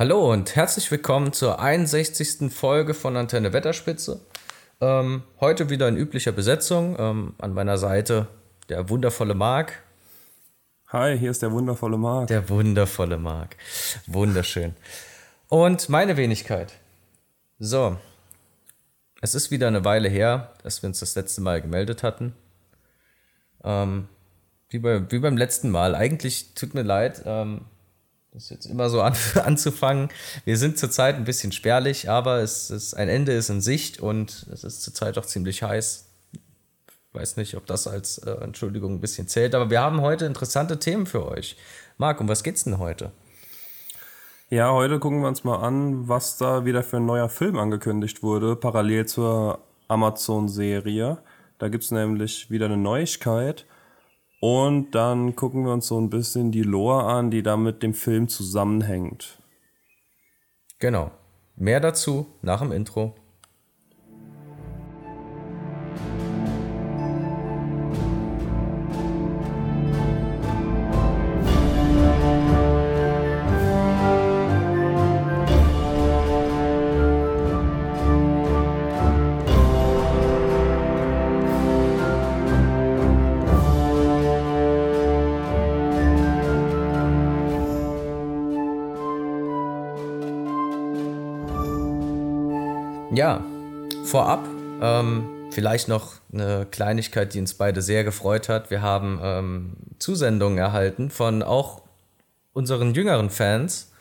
Hallo und herzlich willkommen zur 61. Folge von Antenne Wetterspitze. Ähm, heute wieder in üblicher Besetzung. Ähm, an meiner Seite der wundervolle Marc. Hi, hier ist der wundervolle Marc. Der wundervolle Marc. Wunderschön. Und meine Wenigkeit. So. Es ist wieder eine Weile her, dass wir uns das letzte Mal gemeldet hatten. Ähm, wie, bei, wie beim letzten Mal. Eigentlich tut mir leid, ähm, das ist jetzt immer so an, anzufangen. Wir sind zurzeit ein bisschen spärlich, aber es ist, ein Ende ist in Sicht und es ist zurzeit auch ziemlich heiß. Ich weiß nicht, ob das als äh, Entschuldigung ein bisschen zählt, aber wir haben heute interessante Themen für euch. Marc, um was geht's denn heute? Ja, heute gucken wir uns mal an, was da wieder für ein neuer Film angekündigt wurde, parallel zur Amazon-Serie. Da gibt es nämlich wieder eine Neuigkeit. Und dann gucken wir uns so ein bisschen die Lore an, die da mit dem Film zusammenhängt. Genau. Mehr dazu nach dem Intro. Vielleicht noch eine Kleinigkeit, die uns beide sehr gefreut hat. Wir haben ähm, Zusendungen erhalten von auch unseren jüngeren Fans,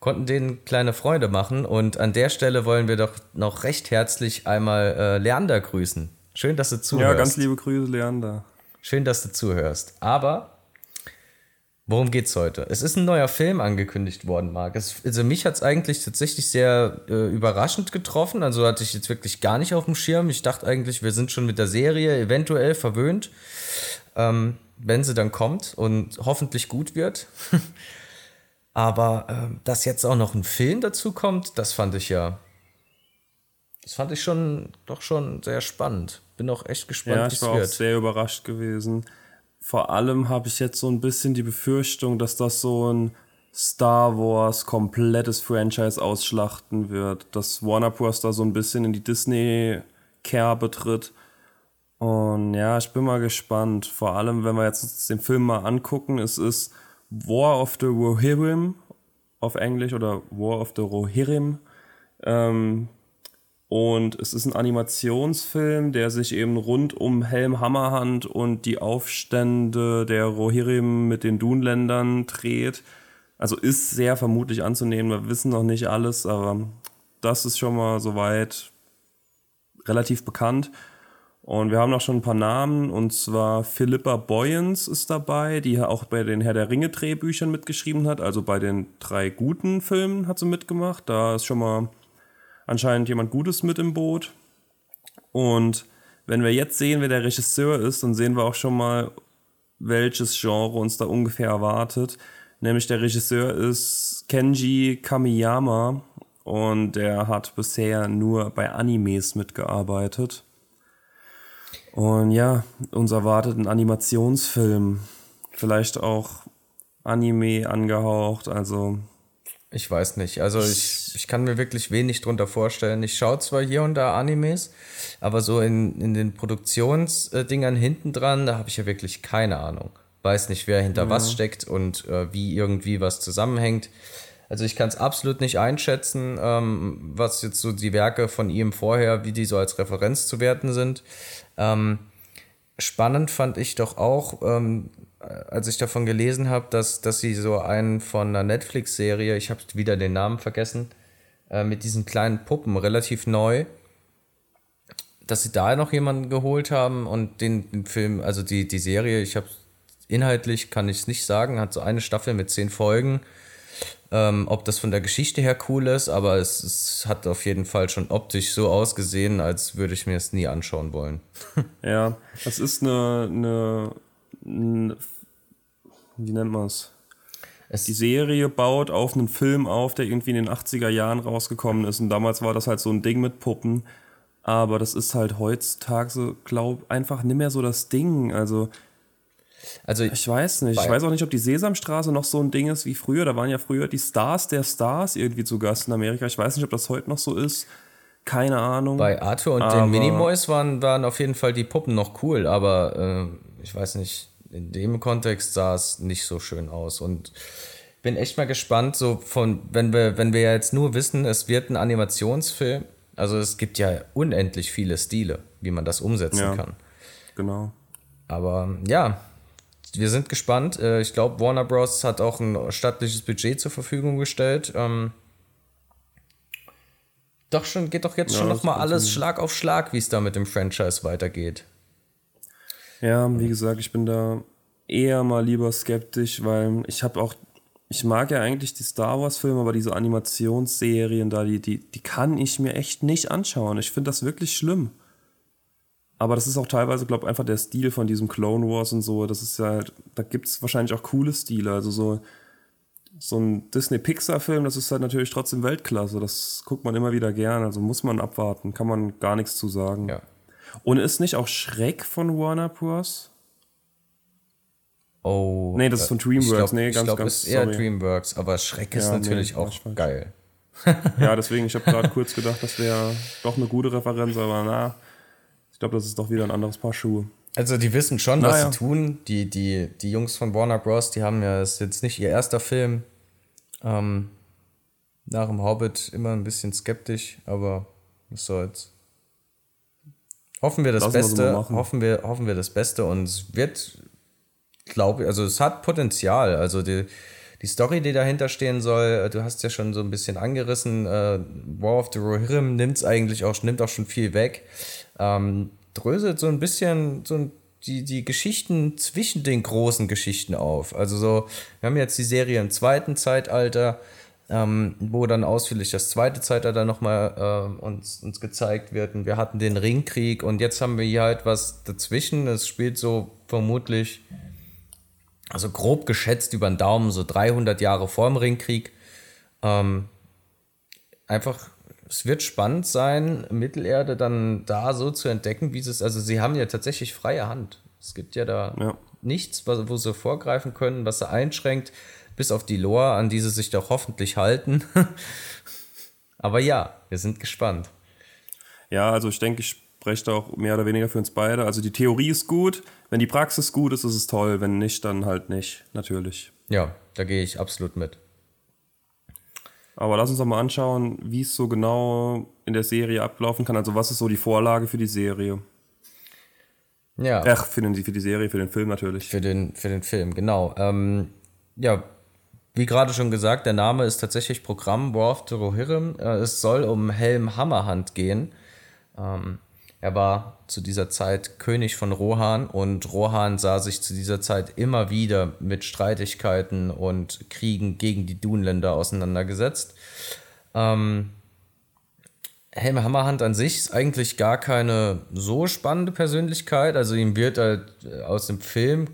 konnten denen kleine Freude machen und an der Stelle wollen wir doch noch recht herzlich einmal äh, Leander grüßen. Schön, dass du zuhörst. Ja, ganz liebe Grüße, Leander. Schön, dass du zuhörst. Aber Worum geht's heute? Es ist ein neuer Film angekündigt worden, Marc. Es, also mich hat's eigentlich tatsächlich sehr äh, überraschend getroffen. Also hatte ich jetzt wirklich gar nicht auf dem Schirm. Ich dachte eigentlich, wir sind schon mit der Serie eventuell verwöhnt, ähm, wenn sie dann kommt und hoffentlich gut wird. Aber äh, dass jetzt auch noch ein Film dazu kommt, das fand ich ja, das fand ich schon doch schon sehr spannend. Bin auch echt gespannt, ja, es. Ich war auch sehr überrascht gewesen vor allem habe ich jetzt so ein bisschen die Befürchtung, dass das so ein Star Wars komplettes Franchise ausschlachten wird, dass Warner Bros. da so ein bisschen in die Disney-Kerbe tritt. Und ja, ich bin mal gespannt. Vor allem, wenn wir jetzt den Film mal angucken, es ist War of the Rohirrim auf Englisch oder War of the Rohirrim. Ähm, und es ist ein Animationsfilm, der sich eben rund um Helm Hammerhand und die Aufstände der Rohirrim mit den Dunländern dreht. Also ist sehr vermutlich anzunehmen, wir wissen noch nicht alles, aber das ist schon mal soweit relativ bekannt. Und wir haben noch schon ein paar Namen, und zwar Philippa Boyens ist dabei, die auch bei den Herr der Ringe Drehbüchern mitgeschrieben hat, also bei den drei guten Filmen hat sie mitgemacht. Da ist schon mal anscheinend jemand Gutes mit im Boot. Und wenn wir jetzt sehen, wer der Regisseur ist, dann sehen wir auch schon mal, welches Genre uns da ungefähr erwartet. Nämlich der Regisseur ist Kenji Kamiyama und der hat bisher nur bei Animes mitgearbeitet. Und ja, uns erwartet ein Animationsfilm. Vielleicht auch Anime angehaucht, also ich weiß nicht. Also ich, ich kann mir wirklich wenig drunter vorstellen. Ich schaue zwar hier und da Animes, aber so in, in den Produktionsdingern hinten dran, da habe ich ja wirklich keine Ahnung. Weiß nicht, wer hinter ja. was steckt und äh, wie irgendwie was zusammenhängt. Also ich kann es absolut nicht einschätzen, ähm, was jetzt so die Werke von ihm vorher, wie die so als Referenz zu werten sind. Ähm, spannend fand ich doch auch, ähm, als ich davon gelesen habe, dass, dass sie so einen von einer Netflix-Serie, ich habe wieder den Namen vergessen, äh, mit diesen kleinen Puppen, relativ neu, dass sie da noch jemanden geholt haben und den, den Film, also die, die Serie, ich habe inhaltlich kann ich es nicht sagen, hat so eine Staffel mit zehn Folgen. Ähm, ob das von der Geschichte her cool ist, aber es, es, hat auf jeden Fall schon optisch so ausgesehen, als würde ich mir es nie anschauen wollen. ja, das ist eine, eine wie nennt man es? Die Serie baut auf einen Film auf, der irgendwie in den 80er Jahren rausgekommen ist. Und damals war das halt so ein Ding mit Puppen. Aber das ist halt heutzutage, so, glaub, einfach nicht mehr so das Ding. Also. Also ich weiß nicht. Ich weiß auch nicht, ob die Sesamstraße noch so ein Ding ist wie früher. Da waren ja früher die Stars der Stars irgendwie zu Gast in Amerika. Ich weiß nicht, ob das heute noch so ist. Keine Ahnung. Bei Arthur und aber den Minimoys waren, waren auf jeden Fall die Puppen noch cool, aber äh, ich weiß nicht, in dem Kontext sah es nicht so schön aus. Und bin echt mal gespannt, so von, wenn wir, wenn wir jetzt nur wissen, es wird ein Animationsfilm, also es gibt ja unendlich viele Stile, wie man das umsetzen ja, kann. Genau. Aber ja, wir sind gespannt. Äh, ich glaube, Warner Bros. hat auch ein stattliches Budget zur Verfügung gestellt. Ähm, doch schon, geht doch jetzt ja, schon nochmal alles Schlag auf Schlag, wie es da mit dem Franchise weitergeht. Ja, wie gesagt, ich bin da eher mal lieber skeptisch, weil ich habe auch, ich mag ja eigentlich die Star Wars-Filme, aber diese Animationsserien da, die, die, die kann ich mir echt nicht anschauen. Ich finde das wirklich schlimm. Aber das ist auch teilweise, glaube ich, einfach der Stil von diesem Clone Wars und so. Das ist ja halt, da gibt es wahrscheinlich auch coole Stile. Also so, so ein Disney-Pixar-Film, das ist halt natürlich trotzdem Weltklasse. Das guckt man immer wieder gern. Also muss man abwarten, kann man gar nichts zu sagen. Ja. Und ist nicht auch Schreck von Warner Bros? Oh. Nee, das ist von DreamWorks. Ich glaub, nee, ganz, ich glaube, es ist eher sorry. DreamWorks, aber Schreck ist ja, natürlich nee, auch geil. ja, deswegen, ich habe gerade kurz gedacht, das wäre doch eine gute Referenz, aber na, ich glaube, das ist doch wieder ein anderes Paar Schuhe. Also die wissen schon, naja. was sie tun. Die, die, die Jungs von Warner Bros., die haben ja, ist jetzt nicht ihr erster Film. Ähm, nach dem Hobbit immer ein bisschen skeptisch, aber was soll's. Hoffen wir das Lassen Beste, wir hoffen, wir, hoffen wir das Beste und es wird, glaube ich, also es hat Potenzial. Also die, die Story, die dahinter stehen soll, du hast ja schon so ein bisschen angerissen, äh, War of the Rohirrim nimmt eigentlich auch, nimmt auch schon viel weg ähm, dröselt so ein bisschen so die, die Geschichten zwischen den großen Geschichten auf. Also so, wir haben jetzt die Serie im zweiten Zeitalter, ähm, wo dann ausführlich das zweite Zeitalter nochmal äh, uns, uns gezeigt wird. Und wir hatten den Ringkrieg und jetzt haben wir hier halt was dazwischen. Es spielt so vermutlich, also grob geschätzt über den Daumen, so 300 Jahre vor dem Ringkrieg. Ähm, einfach es wird spannend sein, Mittelerde dann da so zu entdecken, wie sie es, also sie haben ja tatsächlich freie Hand. Es gibt ja da ja. nichts, wo sie vorgreifen können, was sie einschränkt, bis auf die Lore, an die sie sich doch hoffentlich halten. Aber ja, wir sind gespannt. Ja, also ich denke, ich spreche da auch mehr oder weniger für uns beide. Also die Theorie ist gut, wenn die Praxis gut ist, ist es toll, wenn nicht, dann halt nicht, natürlich. Ja, da gehe ich absolut mit. Aber lass uns doch mal anschauen, wie es so genau in der Serie ablaufen kann. Also was ist so die Vorlage für die Serie? Ja. Ach, für, den, für die Serie, für den Film natürlich. Für den, für den Film, genau. Ähm, ja, wie gerade schon gesagt, der Name ist tatsächlich Programm War of the Rohirrim. Äh, es soll um Helm Hammerhand gehen. Ähm, er war zu dieser Zeit König von Rohan und Rohan sah sich zu dieser Zeit immer wieder mit Streitigkeiten und Kriegen gegen die Dunländer auseinandergesetzt. Ähm, Helme Hammerhand an sich ist eigentlich gar keine so spannende Persönlichkeit. Also ihm wird halt äh, aus dem Film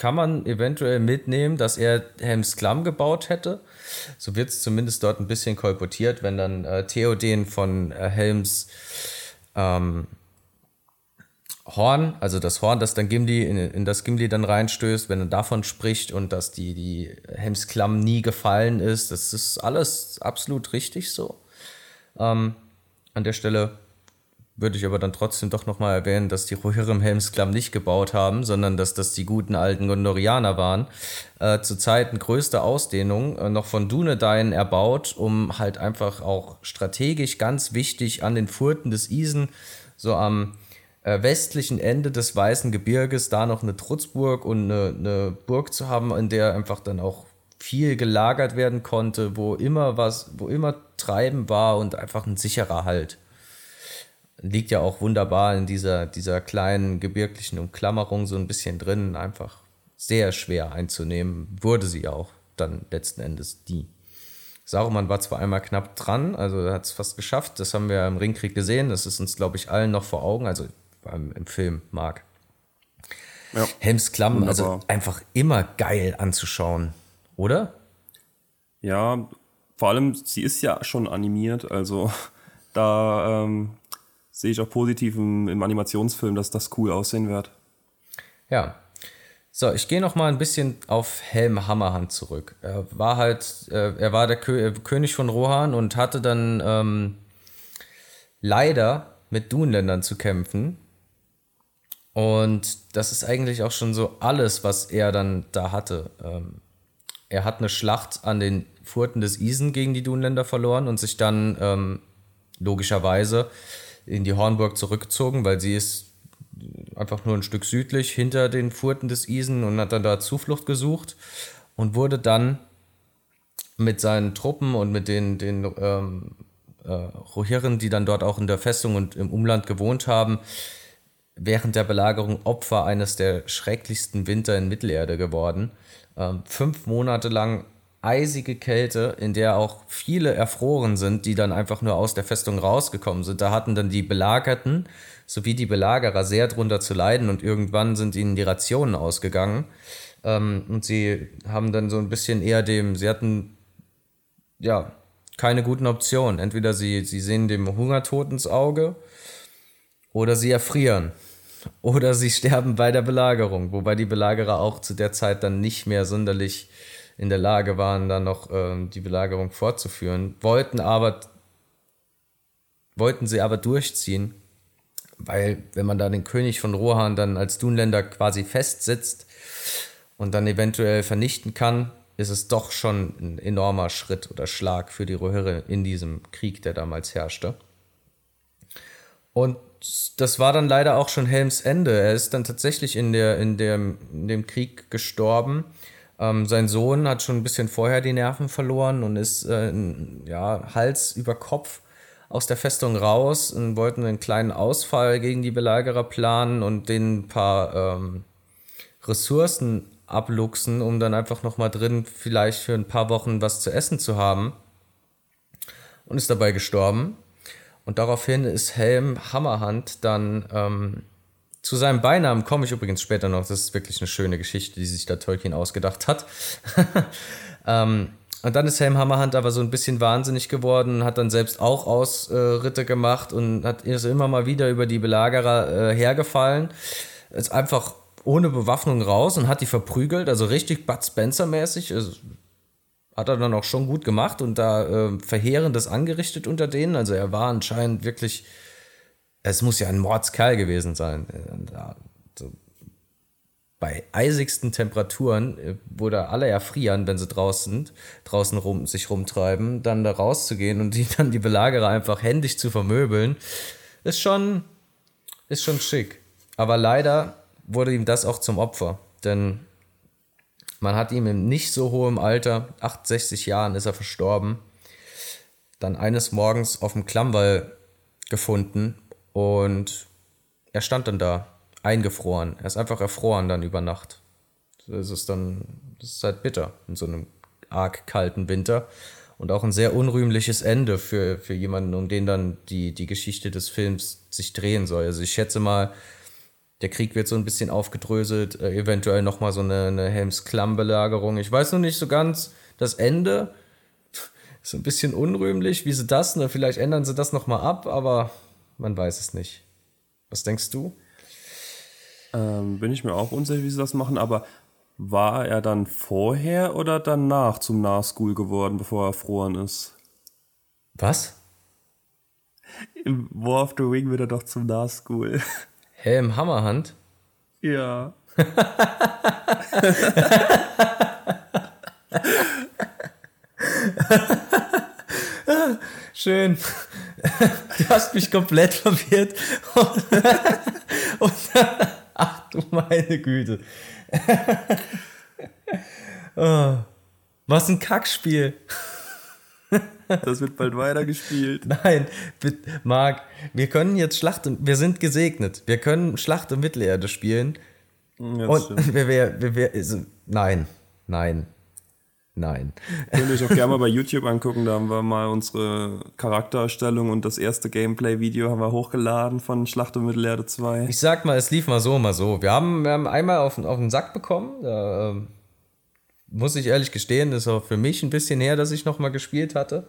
kann man eventuell mitnehmen, dass er Helms Klamm gebaut hätte. So wird es zumindest dort ein bisschen kolportiert, wenn dann äh, Theoden von äh, Helms ähm, Horn, also das Horn, das dann Gimli in, in, das Gimli dann reinstößt, wenn er davon spricht und dass die, die Helmsklamm nie gefallen ist, das ist alles absolut richtig so. Ähm, an der Stelle würde ich aber dann trotzdem doch nochmal erwähnen, dass die Rohirrim Helmsklamm nicht gebaut haben, sondern dass das die guten alten Gondorianer waren. Äh, zur Zeit in größter Ausdehnung, äh, noch von Dunedain erbaut, um halt einfach auch strategisch ganz wichtig an den Furten des Isen, so am äh, westlichen Ende des Weißen Gebirges da noch eine Trutzburg und eine, eine Burg zu haben, in der einfach dann auch viel gelagert werden konnte, wo immer was, wo immer Treiben war und einfach ein sicherer Halt. Liegt ja auch wunderbar in dieser, dieser kleinen gebirglichen Umklammerung so ein bisschen drin, einfach sehr schwer einzunehmen, wurde sie auch dann letzten Endes die. Saruman war zwar einmal knapp dran, also hat es fast geschafft, das haben wir im Ringkrieg gesehen, das ist uns, glaube ich, allen noch vor Augen, also beim, im Film mag. Ja. Helms Klamm, also einfach immer geil anzuschauen, oder? Ja, vor allem, sie ist ja schon animiert, also da ähm, sehe ich auch positiv im, im Animationsfilm, dass das cool aussehen wird. Ja. So, ich gehe noch mal ein bisschen auf Helm Hammerhand zurück. Er war halt, äh, er war der Kö äh, König von Rohan und hatte dann ähm, leider mit Dunländern zu kämpfen. Und das ist eigentlich auch schon so alles, was er dann da hatte. Ähm, er hat eine Schlacht an den Furten des Isen gegen die Dunländer verloren und sich dann ähm, logischerweise in die Hornburg zurückgezogen, weil sie ist einfach nur ein Stück südlich hinter den Furten des Isen und hat dann da Zuflucht gesucht und wurde dann mit seinen Truppen und mit den, den ähm, äh, Rohirren, die dann dort auch in der Festung und im Umland gewohnt haben, während der Belagerung Opfer eines der schrecklichsten Winter in Mittelerde geworden. Ähm, fünf Monate lang eisige Kälte, in der auch viele erfroren sind, die dann einfach nur aus der Festung rausgekommen sind. Da hatten dann die Belagerten sowie die Belagerer sehr drunter zu leiden und irgendwann sind ihnen die Rationen ausgegangen. Ähm, und sie haben dann so ein bisschen eher dem, sie hatten ja keine guten Optionen. Entweder sie, sie sehen dem Hungertod ins Auge oder sie erfrieren. Oder sie sterben bei der Belagerung, wobei die Belagerer auch zu der Zeit dann nicht mehr sonderlich in der Lage waren, dann noch äh, die Belagerung fortzuführen, wollten aber wollten sie aber durchziehen, weil wenn man da den König von Rohan dann als Dunländer quasi festsitzt und dann eventuell vernichten kann, ist es doch schon ein enormer Schritt oder Schlag für die Rohirre in diesem Krieg, der damals herrschte. Und das war dann leider auch schon Helms Ende. Er ist dann tatsächlich in, der, in, dem, in dem Krieg gestorben ähm, sein Sohn hat schon ein bisschen vorher die Nerven verloren und ist äh, ja, Hals über Kopf aus der Festung raus und wollten einen kleinen Ausfall gegen die Belagerer planen und denen ein paar ähm, Ressourcen abluchsen, um dann einfach nochmal drin vielleicht für ein paar Wochen was zu essen zu haben. Und ist dabei gestorben. Und daraufhin ist Helm Hammerhand dann ähm, zu seinem Beinamen komme ich übrigens später noch. Das ist wirklich eine schöne Geschichte, die sich da Tolkien ausgedacht hat. ähm, und dann ist Helm Hammerhand aber so ein bisschen wahnsinnig geworden, hat dann selbst auch Ausritte äh, gemacht und hat ist immer mal wieder über die Belagerer äh, hergefallen. Ist einfach ohne Bewaffnung raus und hat die verprügelt, also richtig Bud Spencer-mäßig. Also, hat er dann auch schon gut gemacht und da äh, Verheerendes angerichtet unter denen. Also er war anscheinend wirklich es muss ja ein Mordskerl gewesen sein. Also bei eisigsten Temperaturen, äh, wo da alle erfrieren, wenn sie draußen draußen rum, sich rumtreiben, dann da rauszugehen und die dann die Belagerer einfach händisch zu vermöbeln, ist schon, ist schon schick. Aber leider wurde ihm das auch zum Opfer, denn man hat ihm in nicht so hohem Alter, 68 Jahren ist er verstorben, dann eines Morgens auf dem Klammwall gefunden und er stand dann da, eingefroren. Er ist einfach erfroren dann über Nacht. Das ist dann, das ist halt bitter in so einem arg kalten Winter. Und auch ein sehr unrühmliches Ende für, für jemanden, um den dann die, die Geschichte des Films sich drehen soll. Also ich schätze mal, der Krieg wird so ein bisschen aufgedröselt, äh, eventuell nochmal so eine, eine Helms-Klamm-Belagerung. Ich weiß noch nicht so ganz das Ende. Ist ein bisschen unrühmlich, wie sie das, ne? Vielleicht ändern sie das nochmal ab, aber man weiß es nicht. Was denkst du? Ähm, bin ich mir auch unsicher, wie sie das machen, aber war er dann vorher oder danach zum Nahschool geworden, bevor er erfroren ist? Was? Im War of the Ring wird er doch zum Nahschool. Helm Hammerhand? Ja. Schön. Du hast mich komplett verwirrt. Und, ach du meine Güte. Oh, was ein Kackspiel. Das wird bald weitergespielt. Nein, Marc, wir können jetzt Schlacht und wir sind gesegnet. Wir können Schlacht und Mittelerde spielen. Ja, und wir, wir, wir, wir, also, nein, nein, Nein. Könnt ihr euch auch gerne mal bei YouTube angucken. Da haben wir mal unsere Charaktererstellung und das erste Gameplay-Video haben wir hochgeladen von Schlacht um Mittelerde 2. Ich sag mal, es lief mal so, mal so. Wir haben, wir haben einmal auf, auf den Sack bekommen. Da, äh, muss ich ehrlich gestehen, ist auch für mich ein bisschen her, dass ich nochmal gespielt hatte.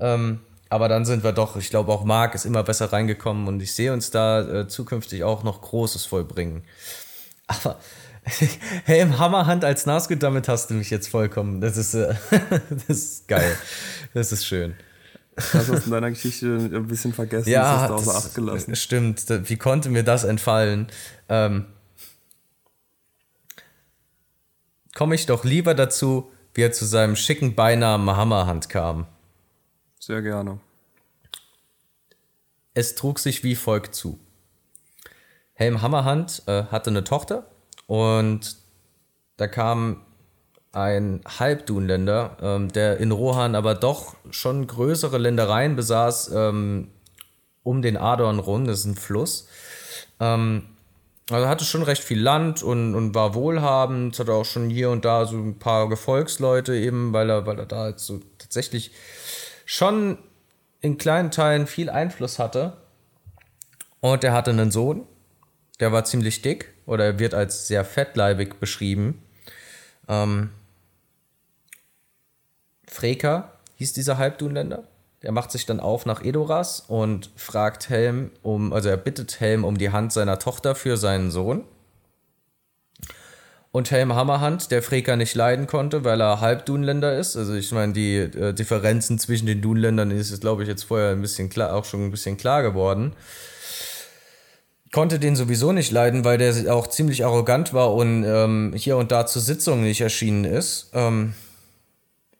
Ähm, aber dann sind wir doch, ich glaube auch Marc ist immer besser reingekommen und ich sehe uns da äh, zukünftig auch noch Großes vollbringen. Aber hey, im Hammerhand als Nazgul, damit hast du mich jetzt vollkommen. Das ist, äh, das ist geil. Das ist schön. Das hast du in deiner Geschichte ein bisschen vergessen, ja, das hast du außer das Acht gelassen. Stimmt. Wie konnte mir das entfallen? Ähm, Komme ich doch lieber dazu, wie er zu seinem schicken Beinamen Hammerhand kam. Sehr gerne. Es trug sich wie folgt zu. Helm Hammerhand äh, hatte eine Tochter und da kam ein Halbdunländer, ähm, der in Rohan aber doch schon größere Ländereien besaß, ähm, um den Adorn rum, das ist ein Fluss. Ähm, also hatte schon recht viel Land und, und war wohlhabend, hatte auch schon hier und da so ein paar Gefolgsleute eben, weil er, weil er da jetzt so tatsächlich schon in kleinen Teilen viel Einfluss hatte. Und er hatte einen Sohn, der war ziemlich dick oder er wird als sehr fettleibig beschrieben. Ähm, Freka hieß dieser Halbdunländer. Der macht sich dann auf nach Edoras und fragt Helm um, also er bittet Helm um die Hand seiner Tochter für seinen Sohn. Und Helm Hammerhand, der Freka nicht leiden konnte, weil er Halbdunländer ist. Also ich meine, die äh, Differenzen zwischen den Dunländern ist, glaube ich, jetzt vorher ein bisschen klar, auch schon ein bisschen klar geworden. Konnte den sowieso nicht leiden, weil der auch ziemlich arrogant war und ähm, hier und da zur Sitzung nicht erschienen ist. Ähm,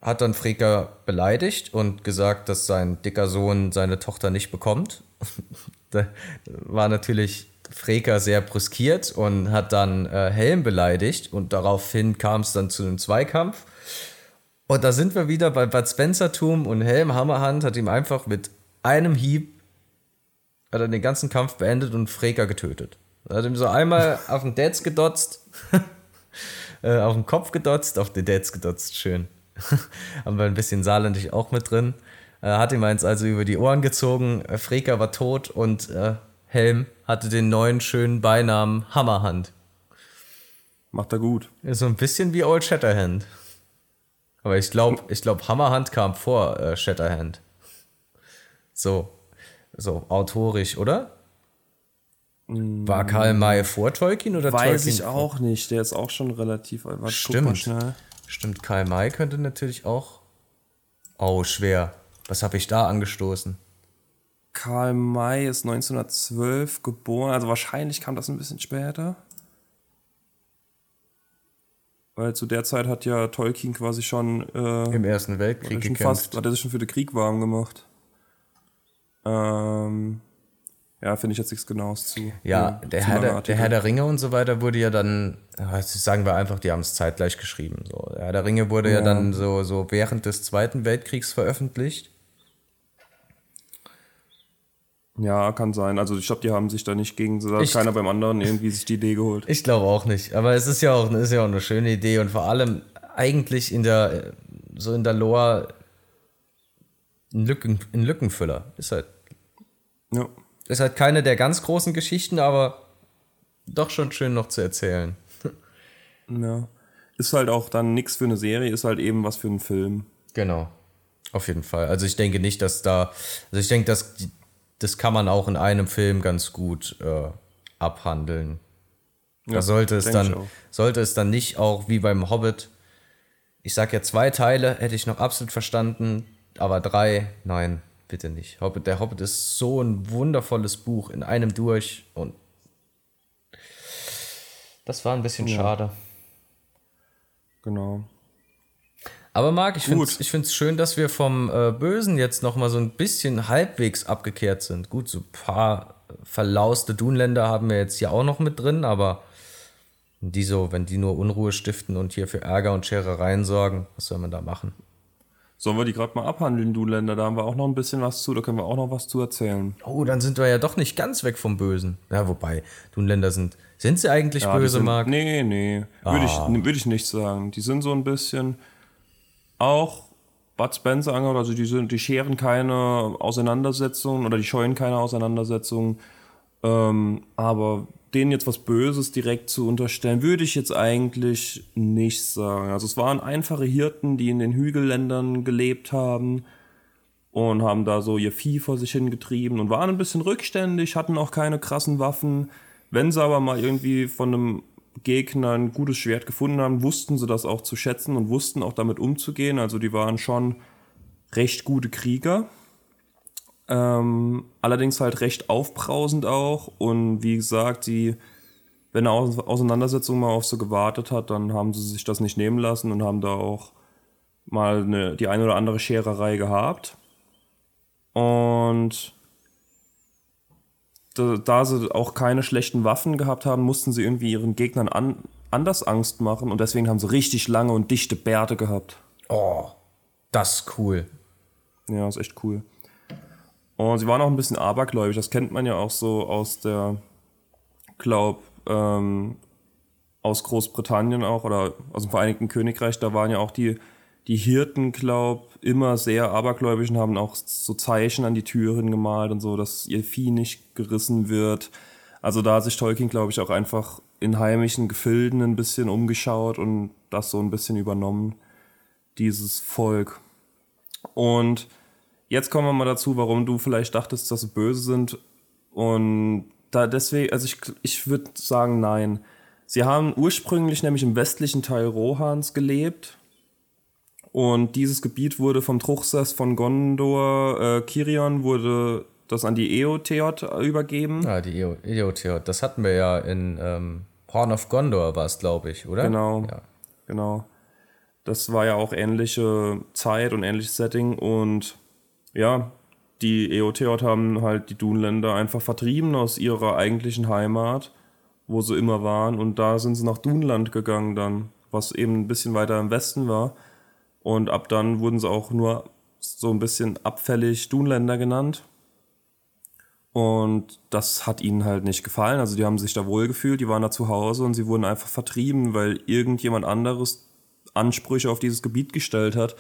hat dann Freka beleidigt und gesagt, dass sein dicker Sohn seine Tochter nicht bekommt. da war natürlich Freka sehr brüskiert und hat dann äh, Helm beleidigt und daraufhin kam es dann zu einem Zweikampf. Und da sind wir wieder bei Bud Spencertum und Helm Hammerhand hat ihm einfach mit einem Hieb hat er den ganzen Kampf beendet und Freka getötet. Er hat ihm so einmal auf den Dads gedotzt, äh, auf den Kopf gedotzt, auf den Dads gedotzt, schön. Haben wir ein bisschen saarländisch auch mit drin. Äh, hat ihm eins also über die Ohren gezogen. Äh, Freka war tot und äh, Helm hatte den neuen schönen Beinamen Hammerhand. Macht er gut. Ist so ein bisschen wie Old Shatterhand. Aber ich glaube, ich glaub, Hammerhand kam vor äh, Shatterhand. So, so autorisch, oder? War Karl May vor Tolkien oder Weiß Tolkien ich auch nicht. Der ist auch schon relativ alt. Warte, Stimmt. Stimmt, Karl May könnte natürlich auch. Oh, schwer. Was habe ich da angestoßen? Karl May ist 1912 geboren. Also wahrscheinlich kam das ein bisschen später. Weil zu der Zeit hat ja Tolkien quasi schon, äh, Im Ersten Weltkrieg schon gekämpft. fast, hat er sich schon für den Krieg warm gemacht. Ähm, ja, finde ich jetzt nichts Genaues zu. Ja, zu der, lange Herr der, der. Herr der Ringe und so weiter wurde ja dann, sagen wir einfach, die haben es zeitgleich geschrieben. So. Der Herr der Ringe wurde ja, Ja. dann so, so während des Zweiten Weltkriegs veröffentlicht. Ja, kann sein. Also ich glaube, die haben sich da nicht gegen, keiner beim anderen irgendwie sich die Idee geholt. Ich glaube auch nicht. Aber es ist ja auch, ist ja auch eine schöne Idee und vor allem eigentlich in der, so in der Lore ein, Lücken, ein Lückenfüller. Ist halt, Ja. ist halt keine der ganz großen Geschichten, aber doch schon schön noch zu erzählen. ja. Ist halt auch dann nichts für eine Serie, ist halt eben was für einen Film. Genau. Auf jeden Fall. Also ich denke nicht, dass da, also ich denke, dass das kann man auch in einem Film ganz gut äh, abhandeln. Ja, da sollte es dann, sollte es dann nicht auch wie beim Hobbit. Ich sag ja zwei Teile, hätte ich noch absolut verstanden, aber drei, nein, bitte nicht. Hobbit, der Hobbit ist so ein wundervolles Buch in einem durch und das war ein bisschen schade. Genau. Aber Marc, ich finde es schön, dass wir vom äh, Bösen jetzt noch mal so ein bisschen halbwegs abgekehrt sind. Gut, so ein paar verlauste Dunländer haben wir jetzt hier auch noch mit drin, aber die so, wenn die nur Unruhe stiften und hier für Ärger und Scherereien sorgen, was soll man da machen? Sollen wir die gerade mal abhandeln, du Länder? Da haben wir auch noch ein bisschen was zu, da können wir auch noch was zu erzählen. Oh, dann sind wir ja doch nicht ganz weg vom Bösen. Ja, wobei, Dunländer sind. Sind sie eigentlich Ja, böse, sind, Marc? Nee, nee. Würde ich, Ah. nee, würd ich nicht sagen. Die sind so ein bisschen auch Bud Spencer angehört, also die, sind, die scheren keine Auseinandersetzungen oder die scheuen keine Auseinandersetzungen. Ähm, aber denen jetzt was Böses direkt zu unterstellen, würde ich jetzt eigentlich nicht sagen. Also es waren einfache Hirten, die in den Hügelländern gelebt haben und haben da so ihr Vieh vor sich hingetrieben und waren ein bisschen rückständig, hatten auch keine krassen Waffen. Wenn sie aber mal irgendwie von einem Gegner ein gutes Schwert gefunden haben, wussten sie das auch zu schätzen und wussten auch damit umzugehen. Also die waren schon recht gute Krieger. Ähm, allerdings halt recht aufbrausend auch. Und wie gesagt, die, wenn eine Auseinandersetzung mal auf sie gewartet hat, dann haben sie sich das nicht nehmen lassen und haben da auch mal eine, die eine oder andere Schererei gehabt. Und da, da, sie auch keine schlechten Waffen gehabt haben, mussten sie irgendwie ihren Gegnern an, anders Angst machen und deswegen haben sie richtig lange und dichte Bärte gehabt. Oh, das ist cool. Ja, ist echt cool. Und sie waren auch ein bisschen abergläubig, das kennt man ja auch so aus der, glaub, ähm, aus Großbritannien auch oder aus dem Vereinigten Königreich, da waren ja auch die die Hirten, glaub, immer sehr abergläubisch und haben auch so Zeichen an die Türen gemalt und so, dass ihr Vieh nicht gerissen wird. Also da hat sich Tolkien, glaube ich, auch einfach in heimischen Gefilden ein bisschen umgeschaut und das so ein bisschen übernommen, dieses Volk. Und jetzt kommen wir mal dazu, warum du vielleicht dachtest, dass sie böse sind. Und da deswegen, also ich, ich würde sagen, nein. Sie haben ursprünglich nämlich im westlichen Teil Rohans gelebt und dieses Gebiet wurde vom Truchsess von Gondor, äh, Kirion, wurde das an die Eotheot übergeben. Ja, die Eo Eotheot. Das hatten wir ja in ähm, Horn of Gondor, war es, glaube ich, oder? Genau. Ja. Genau. Das war ja auch ähnliche Zeit und ähnliches Setting. Und ja, die Eotheot haben halt die Dunländer einfach vertrieben aus ihrer eigentlichen Heimat, wo sie immer waren. Und da sind sie nach Dunland gegangen dann, was eben ein bisschen weiter im Westen war. Und ab dann wurden sie auch nur so ein bisschen abfällig Dunländer genannt. Und das hat ihnen halt nicht gefallen. Also die haben sich da wohlgefühlt, die waren da zu Hause und sie wurden einfach vertrieben, weil irgendjemand anderes Ansprüche auf dieses Gebiet gestellt hat.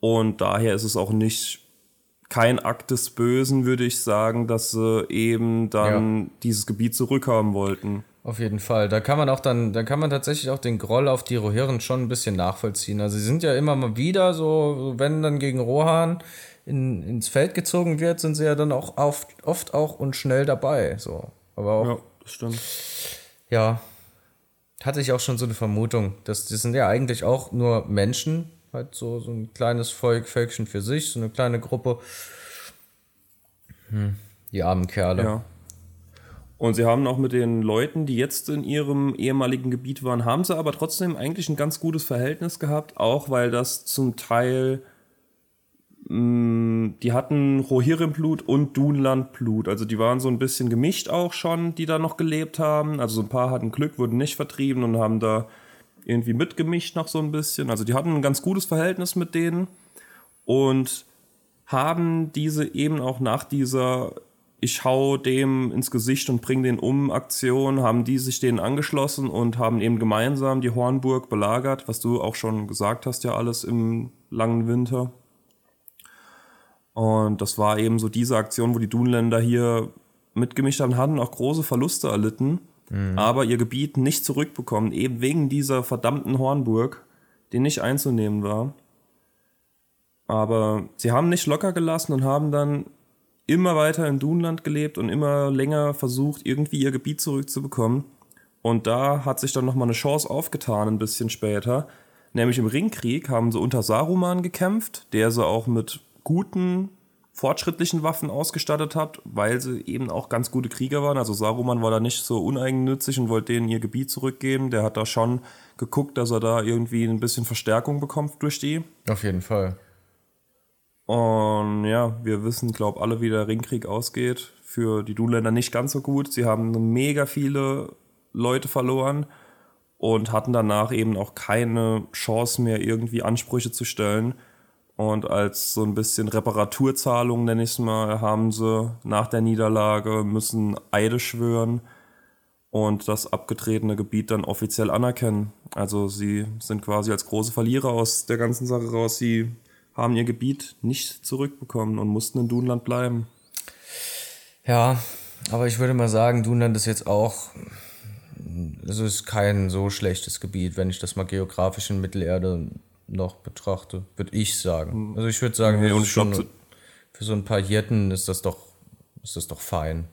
Und daher ist es auch nicht kein Akt des Bösen, würde ich sagen, dass sie eben dann ja. dieses Gebiet zurückhaben wollten. Auf jeden Fall. Da kann man auch dann, da kann man tatsächlich auch den Groll auf die Rohirren schon ein bisschen nachvollziehen. Also sie sind ja immer mal wieder so, wenn dann gegen Rohan in, ins Feld gezogen wird, sind sie ja dann auch oft, oft auch und schnell dabei. So. Aber auch. Ja, das stimmt. Ja. Hatte ich auch schon so eine Vermutung, dass die sind ja eigentlich auch nur Menschen, halt so, so ein kleines Volk, Völkchen für sich, so eine kleine Gruppe. Hm. Die armen Kerle. Ja. Und sie haben auch mit den Leuten, die jetzt in ihrem ehemaligen Gebiet waren, haben sie aber trotzdem eigentlich ein ganz gutes Verhältnis gehabt, auch weil das zum Teil, mh, mm, die hatten Rohirrim-Blut und Dunland-Blut. Also die waren so ein bisschen gemischt auch schon, die da noch gelebt haben. Also so ein paar hatten Glück, wurden nicht vertrieben und haben da irgendwie mitgemischt noch so ein bisschen. Also die hatten ein ganz gutes Verhältnis mit denen und haben diese eben auch nach dieser ich hau dem ins Gesicht und bring den um Aktion, haben die sich denen angeschlossen und haben eben gemeinsam die Hornburg belagert, was du auch schon gesagt hast, ja alles im langen Winter. Und das war eben so diese Aktion, wo die Dunländer hier mitgemischt haben, hatten auch große Verluste erlitten, mhm. aber ihr Gebiet nicht zurückbekommen, eben wegen dieser verdammten Hornburg, die nicht einzunehmen war. Aber sie haben nicht locker gelassen und haben dann immer weiter in Dunland gelebt und immer länger versucht, irgendwie ihr Gebiet zurückzubekommen. Und da hat sich dann nochmal eine Chance aufgetan, ein bisschen später. Nämlich im Ringkrieg haben sie unter Saruman gekämpft, der sie auch mit guten, fortschrittlichen Waffen ausgestattet hat, weil sie eben auch ganz gute Krieger waren. Also Saruman war da nicht so uneigennützig und wollte denen ihr Gebiet zurückgeben. Der hat da schon geguckt, dass er da irgendwie ein bisschen Verstärkung bekommt durch die. Auf jeden Fall. Und ja, wir wissen, glaube alle, wie der Ringkrieg ausgeht. Für die Dunländer nicht ganz so gut. Sie haben mega viele Leute verloren und hatten danach eben auch keine Chance mehr, irgendwie Ansprüche zu stellen. Und als so ein bisschen Reparaturzahlung, nenne ich es mal, haben sie nach der Niederlage müssen Eide schwören und das abgetretene Gebiet dann offiziell anerkennen. Also sie sind quasi als große Verlierer aus der ganzen Sache raus. Sie haben ihr Gebiet nicht zurückbekommen und mussten in Dunland bleiben. Ja, aber ich würde mal sagen, Dunland ist jetzt auch, es ist kein so schlechtes Gebiet, wenn ich das mal geografisch in Mittelerde noch betrachte, würde ich sagen. Hm. Also ich würde sagen, nee, und schon, für so ein paar Hirten ist das doch, ist das doch fein.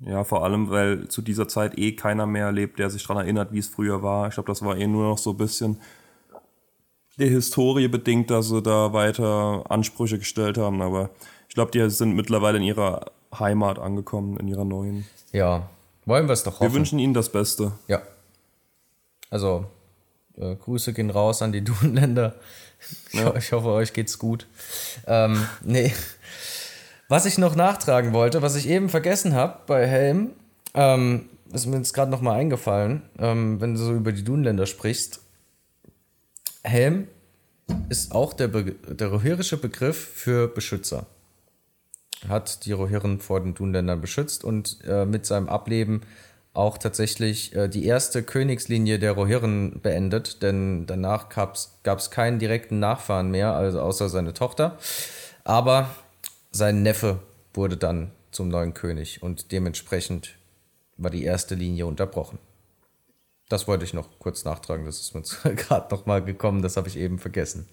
Ja, vor allem, weil zu dieser Zeit eh keiner mehr lebt, der sich daran erinnert, wie es früher war. Ich glaube, das war eh nur noch so ein bisschen der Historie bedingt, dass sie da weiter Ansprüche gestellt haben. Aber ich glaube, die sind mittlerweile in ihrer Heimat angekommen, in ihrer neuen. Ja, wollen wir es doch hoffen. Wir wünschen ihnen das Beste. Ja. Also, äh, Grüße gehen raus an die Dunländer. Ja. Ich hoffe, euch geht's gut. Ähm, nee. Was ich noch nachtragen wollte, was ich eben vergessen habe bei Helm, ähm, ist mir jetzt gerade nochmal eingefallen, ähm, wenn du so über die Dunländer sprichst. Helm ist auch der, Be der rohirrische Begriff für Beschützer. Hat die Rohirren vor den Dunländern beschützt und äh, mit seinem Ableben auch tatsächlich äh, die erste Königslinie der Rohirren beendet, denn danach gab es keinen direkten Nachfahren mehr, also außer seine Tochter. Aber sein Neffe wurde dann zum neuen König und dementsprechend war die erste Linie unterbrochen. Das wollte ich noch kurz nachtragen, das ist mir gerade noch mal gekommen, das habe ich eben vergessen.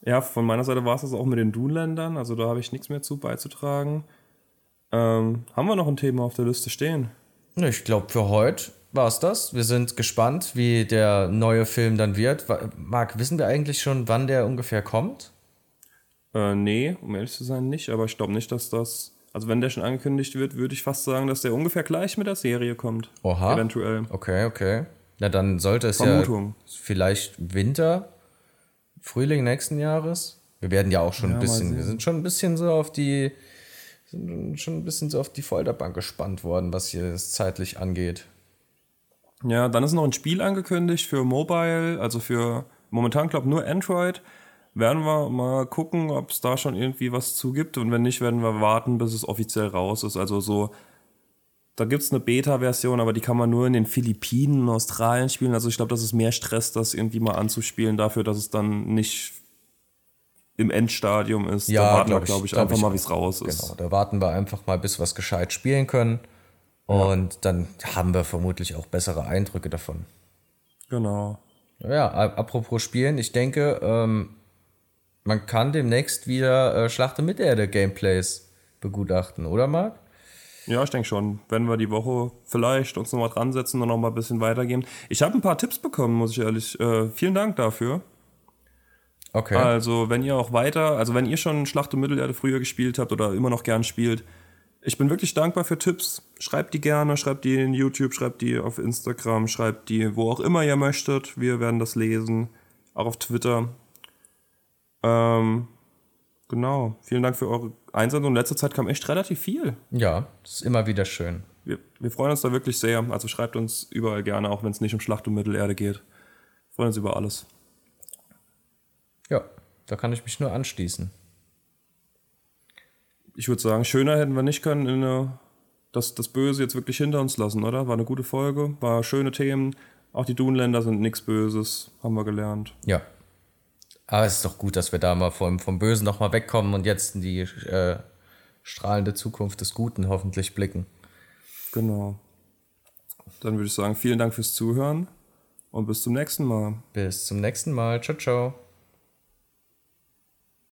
Ja, von meiner Seite war es das auch mit den Dunländern, also da habe ich nichts mehr zu beizutragen. Ähm, haben wir noch ein Thema auf der Liste stehen? Ich glaube, für heute war es das. Wir sind gespannt, wie der neue Film dann wird. Marc, wissen wir eigentlich schon, wann der ungefähr kommt? Äh, nee, um ehrlich zu sein, nicht. Aber ich glaube nicht, dass das. Also, wenn der schon angekündigt wird, würde ich fast sagen, dass der ungefähr gleich mit der Serie kommt. Oha. Eventuell. Okay, okay. Na, dann sollte es Vermutung. ja vielleicht Winter, Frühling nächsten Jahres. Wir werden ja auch schon ja, ein bisschen, wir sind schon ein bisschen so auf die, sind schon ein bisschen so auf die Folterbank gespannt worden, was hier zeitlich angeht. Ja, dann ist noch ein Spiel angekündigt für Mobile, also für momentan, glaube ich, nur Android werden wir mal gucken, ob es da schon irgendwie was zu gibt. Und wenn nicht, werden wir warten, bis es offiziell raus ist. Also so, da gibt es eine Beta-Version, aber die kann man nur in den Philippinen, Australien spielen. Also ich glaube, das ist mehr Stress, das irgendwie mal anzuspielen, dafür, dass es dann nicht im Endstadium ist. Ja, da warten wir, glaube ich, glaub einfach ich mal, wie es raus ist. Genau, da warten wir einfach mal, bis wir es gescheit spielen können. Und ja. dann haben wir vermutlich auch bessere Eindrücke davon. Genau. Ja, apropos Spielen, ich denke, ähm, man kann demnächst wieder äh, Schlacht mit Erde Gameplays begutachten, oder Marc? Ja, ich denke schon. Wenn wir die Woche vielleicht uns nochmal dran setzen und nochmal ein bisschen weitergehen. Ich habe ein paar Tipps bekommen, muss ich ehrlich. Äh, vielen Dank dafür. Okay. Also, wenn ihr auch weiter, also wenn ihr schon Schlacht um Mittelerde früher gespielt habt oder immer noch gern spielt, ich bin wirklich dankbar für Tipps. Schreibt die gerne, schreibt die in YouTube, schreibt die auf Instagram, schreibt die wo auch immer ihr möchtet. Wir werden das lesen. Auch auf Twitter. Ähm, genau. Vielen Dank für eure Einsendung. In letzter Zeit kam echt relativ viel. Ja, das ist immer wieder schön. Wir, wir freuen uns da wirklich sehr. Also schreibt uns überall gerne, auch wenn es nicht um Schlacht um Mittelerde geht. Wir freuen uns über alles. Ja, da kann ich mich nur anschließen. Ich würde sagen, schöner hätten wir nicht können, in eine, das, das Böse jetzt wirklich hinter uns lassen, oder? War eine gute Folge, war schöne Themen. Auch die Dunländer sind nichts Böses, haben wir gelernt. Ja, aber es ist doch gut, dass wir da mal vom, vom Bösen nochmal wegkommen und jetzt in die äh, strahlende Zukunft des Guten hoffentlich blicken. Genau. Dann würde ich sagen, vielen Dank fürs Zuhören und bis zum nächsten Mal. Bis zum nächsten Mal. Ciao, ciao.